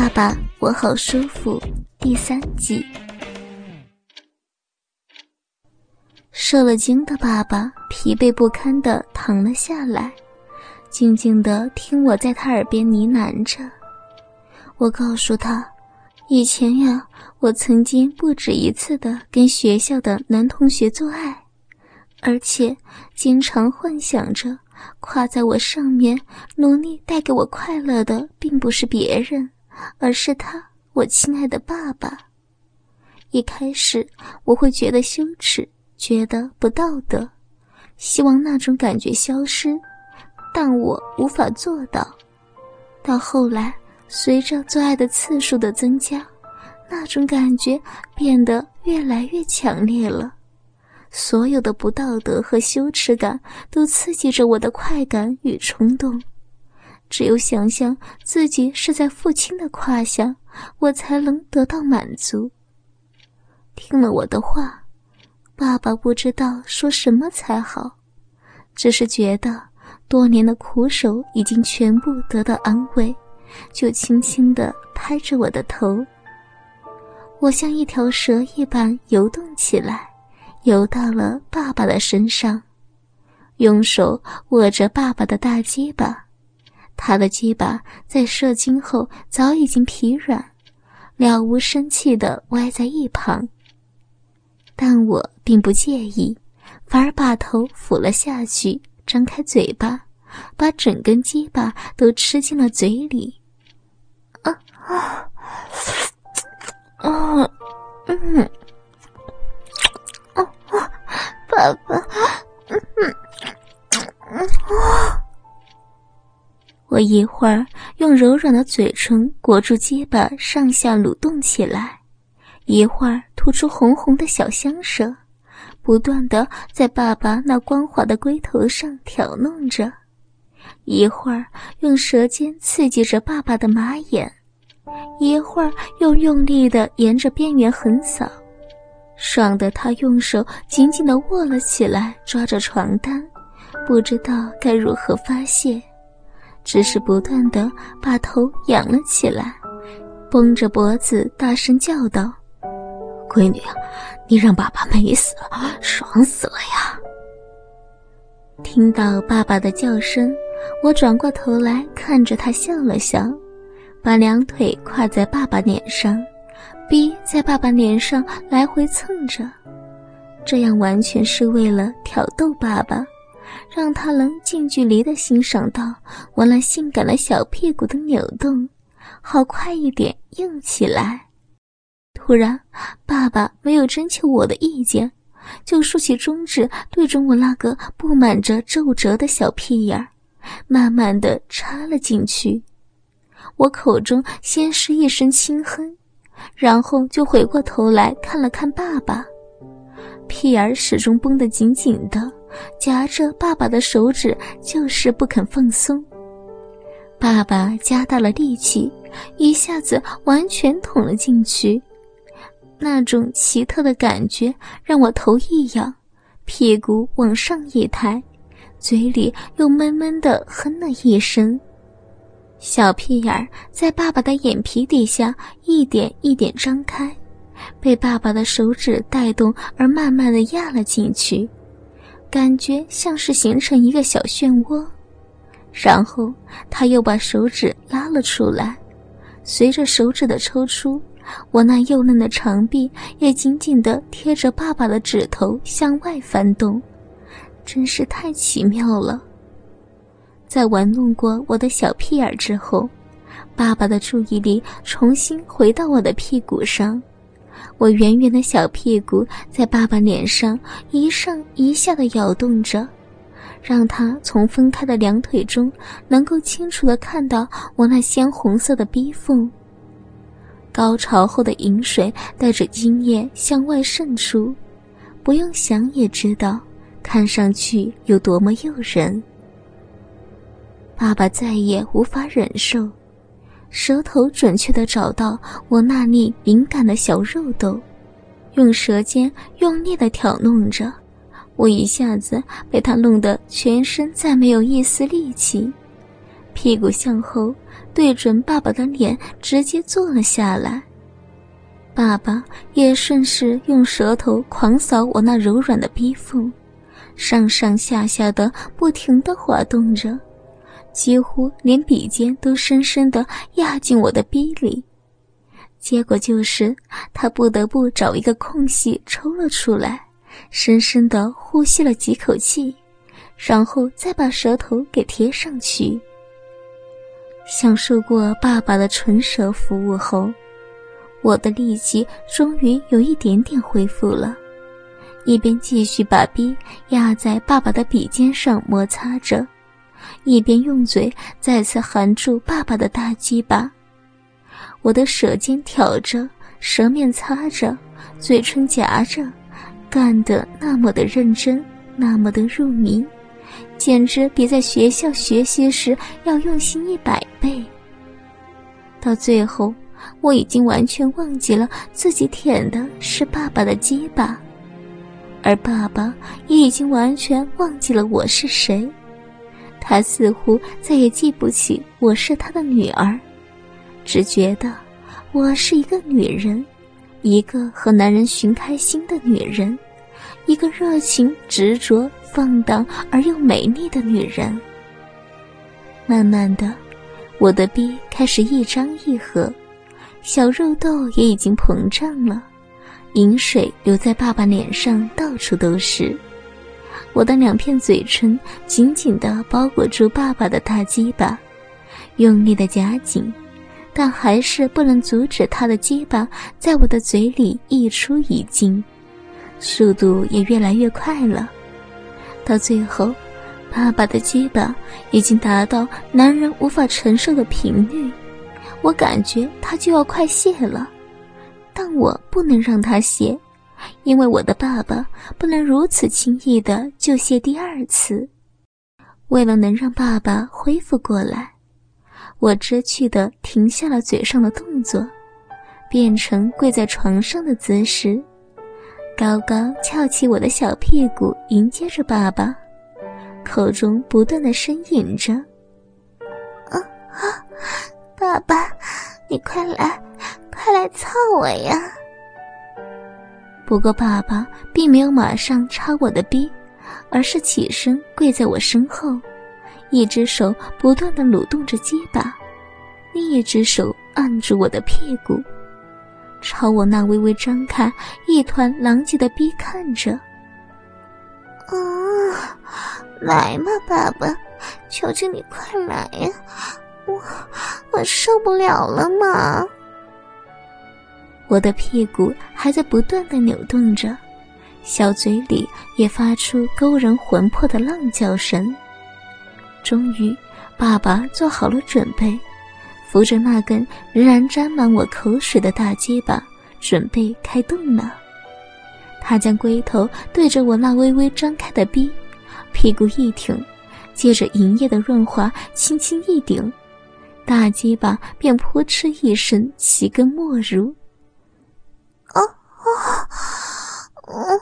爸爸，我好舒服。第三集，受了惊的爸爸疲惫不堪的躺了下来，静静的听我在他耳边呢喃着。我告诉他，以前呀，我曾经不止一次的跟学校的男同学做爱，而且经常幻想着跨在我上面努力带给我快乐的，并不是别人，而是他，我亲爱的爸爸。一开始我会觉得羞耻，觉得不道德，希望那种感觉消失，但我无法做到。到后来。随着做爱的次数的增加，那种感觉变得越来越强烈了。所有的不道德和羞耻感都刺激着我的快感与冲动。只有想象自己是在父亲的胯下，我才能得到满足。听了我的话，爸爸不知道说什么才好，只是觉得多年的苦守已经全部得到安慰。就轻轻地拍着我的头，我像一条蛇一般游动起来，游到了爸爸的身上，用手握着爸爸的大鸡巴，他的鸡巴在射精后早已经疲软，了无生气地歪在一旁。但我并不介意，反而把头俯了下去，张开嘴巴，把整根鸡巴都吃进了嘴里。啊啊嗯啊啊！爸爸，嗯嗯嗯啊！我一会儿用柔软的嘴唇裹住结巴，上下蠕动起来；一会儿吐出红红的小香舌，不断的在爸爸那光滑的龟头上挑弄着；一会儿用舌尖刺激着爸爸的马眼。一会儿又用力的沿着边缘横扫，爽得他用手紧紧的握了起来，抓着床单，不知道该如何发泄，只是不断的把头仰了起来，绷着脖子大声叫道：“闺女，你让爸爸美死了，爽死了呀！”听到爸爸的叫声，我转过头来看着他笑了笑。把两腿跨在爸爸脸上，逼在爸爸脸上来回蹭着，这样完全是为了挑逗爸爸，让他能近距离的欣赏到我那性感的小屁股的扭动，好快一点硬起来。突然，爸爸没有征求我的意见，就竖起中指对准我那个布满着皱褶的小屁眼儿，慢慢的插了进去。我口中先是一声轻哼，然后就回过头来看了看爸爸，屁眼始终绷得紧紧的，夹着爸爸的手指就是不肯放松。爸爸加大了力气，一下子完全捅了进去，那种奇特的感觉让我头一仰，屁股往上一抬，嘴里又闷闷地哼了一声。小屁眼儿在爸爸的眼皮底下一点一点张开，被爸爸的手指带动而慢慢的压了进去，感觉像是形成一个小漩涡。然后他又把手指拉了出来，随着手指的抽出，我那幼嫩的长臂也紧紧地贴着爸爸的指头向外翻动，真是太奇妙了。在玩弄过我的小屁眼之后，爸爸的注意力重新回到我的屁股上。我圆圆的小屁股在爸爸脸上一上一下的摇动着，让他从分开的两腿中能够清楚的看到我那鲜红色的逼缝。高潮后的饮水带着精液向外渗出，不用想也知道，看上去有多么诱人。爸爸再也无法忍受，舌头准确地找到我那粒敏感的小肉豆，用舌尖用力地挑弄着，我一下子被他弄得全身再没有一丝力气，屁股向后，对准爸爸的脸，直接坐了下来。爸爸也顺势用舌头狂扫我那柔软的逼缝，上上下下的不停的滑动着，几乎连笔尖都深深的压进我的逼里。结果就是他不得不找一个空隙抽了出来，深深的呼吸了几口气，然后再把舌头给贴上去。享受过爸爸的唇舌服务后。我的力气终于有一点点恢复了，一边继续把逼压在爸爸的笔尖上摩擦着，一边用嘴再次含住爸爸的大鸡巴。我的舌尖挑着，舌面擦着，嘴唇夹着，干得那么的认真，那么的入迷，简直比在学校学习时要用心一百倍。到最后。我已经完全忘记了自己舔的是爸爸的鸡巴，而爸爸也已经完全忘记了我是谁。他似乎再也记不起我是他的女儿，只觉得我是一个女人，一个和男人寻开心的女人，一个热情、执着、放荡而又美丽的女人。慢慢的，我的逼开始一张一合。小肉豆也已经膨胀了，饮水流在爸爸脸上，到处都是。我的两片嘴唇紧紧地包裹住爸爸的大鸡巴，用力的夹紧，但还是不能阻止他的鸡巴在我的嘴里溢出一进，速度也越来越快了。到最后，爸爸的鸡巴已经达到男人无法承受的频率。我感觉他就要快泄了，但我不能让他泄，因为我的爸爸不能如此轻易的就泄第二次。为了能让爸爸恢复过来，我知趣的停下了嘴上的动作，变成跪在床上的姿势，高高翘起我的小屁股迎接着爸爸，口中不断的呻吟着：“啊啊！”爸爸，你快来，快来操我呀！不过爸爸并没有马上插我的逼，而是起身跪在我身后，一只手不断的蠕动着鸡巴，另一只手按住我的屁股，朝我那微微张开、一团狼藉的逼看着。啊，来嘛，爸爸，求求你快来呀！我我受不了了嘛！我的屁股还在不断的扭动着，小嘴里也发出勾人魂魄的浪叫声。终于，爸爸做好了准备，扶着那根仍然沾满我口水的大鸡巴，准备开动了。他将龟头对着我那微微张开的逼，屁股一挺，借着银液的润滑，轻轻一顶。大鸡巴便扑哧一声起根没入，啊啊，嗯，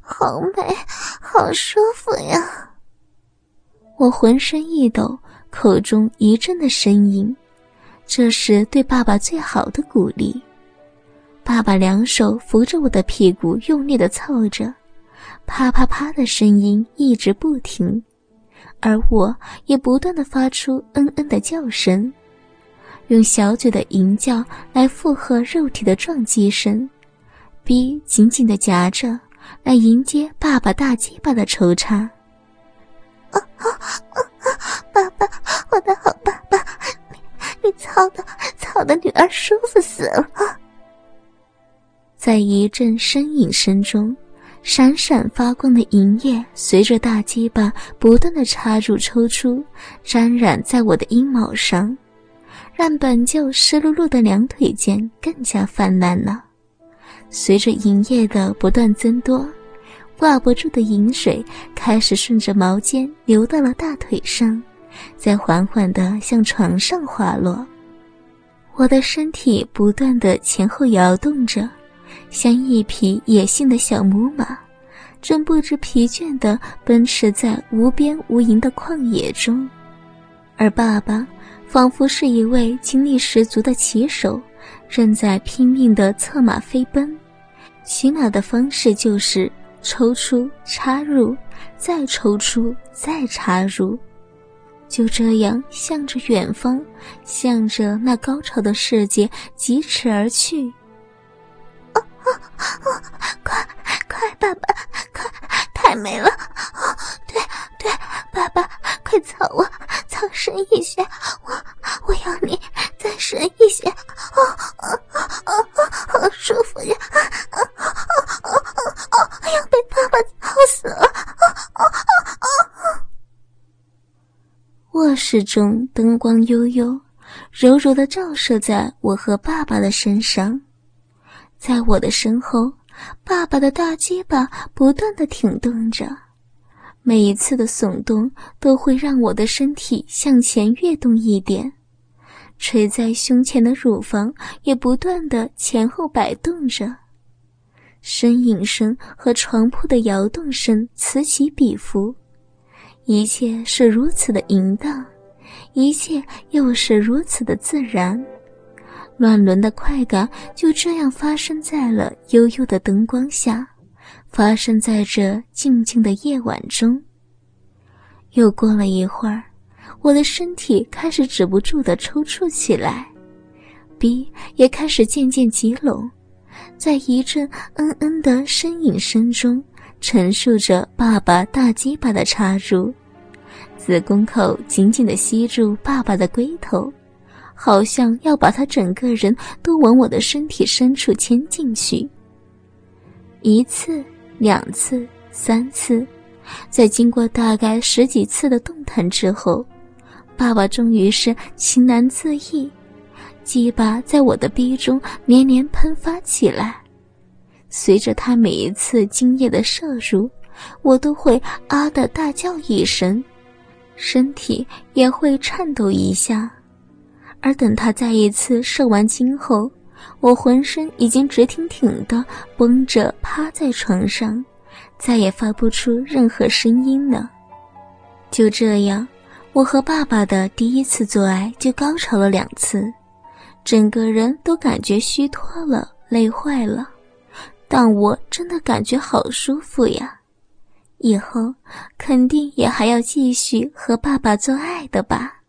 好美，好舒服呀！我浑身一抖，口中一阵的呻吟，这是对爸爸最好的鼓励。爸爸两手扶着我的屁股，用力的操着，啪啪啪的声音一直不停。而我也不断的发出嗯嗯的叫声，用小嘴的吟叫来附和肉体的撞击声，逼紧紧的夹着，来迎接爸爸大鸡巴的抽插。啊啊啊啊！爸爸，我的好爸爸，你你操的操的女儿舒服死了！在一阵呻吟声中。闪闪发光的银液随着大鸡巴不断的插入抽出，沾染在我的阴毛上，让本就湿漉漉的两腿间更加泛滥了。随着营业的不断增多，挂不住的饮水开始顺着毛尖流到了大腿上，再缓缓地向床上滑落。我的身体不断的前后摇动着。像一匹野性的小母马，正不知疲倦地奔驰在无边无垠的旷野中。而爸爸仿佛是一位精力十足的骑手，正在拼命的策马飞奔。骑马的方式就是抽出、插入，再抽出、再插入，就这样向着远方，向着那高潮的世界疾驰而去。啊啊啊！快室中灯光悠悠，柔柔的照射在我和爸爸的身上，在我的身后。爸爸的大鸡巴不断的挺动着，每一次的耸动都会让我的身体向前跃动一点，垂在胸前的乳房也不断的前后摆动着，呻吟声和床铺的摇动声此起彼伏，一切是如此的淫荡，一切又是如此的自然。乱伦的快感就这样发生在了幽幽的灯光下，发生在这静静的夜晚中。又过了一会儿，我的身体开始止不住的抽搐起来，鼻也开始渐渐挤拢，在一阵嗯嗯的呻吟声中，陈述着爸爸大鸡巴的插入，子宫口紧紧的吸住爸爸的龟头。好像要把他整个人都往我的身体深处牵进去。一次，两次，三次，在经过大概十几次的动弹之后，爸爸终于是情难自抑，鸡巴在我的逼中连连喷发起来。随着他每一次精液的摄入，我都会啊的大叫一声，身体也会颤抖一下。而等他再一次射完精后，我浑身已经直挺挺的绷着，趴在床上，再也发不出任何声音了。就这样，我和爸爸的第一次做爱就高潮了两次，整个人都感觉虚脱了，累坏了。但我真的感觉好舒服呀！以后肯定也还要继续和爸爸做爱的吧。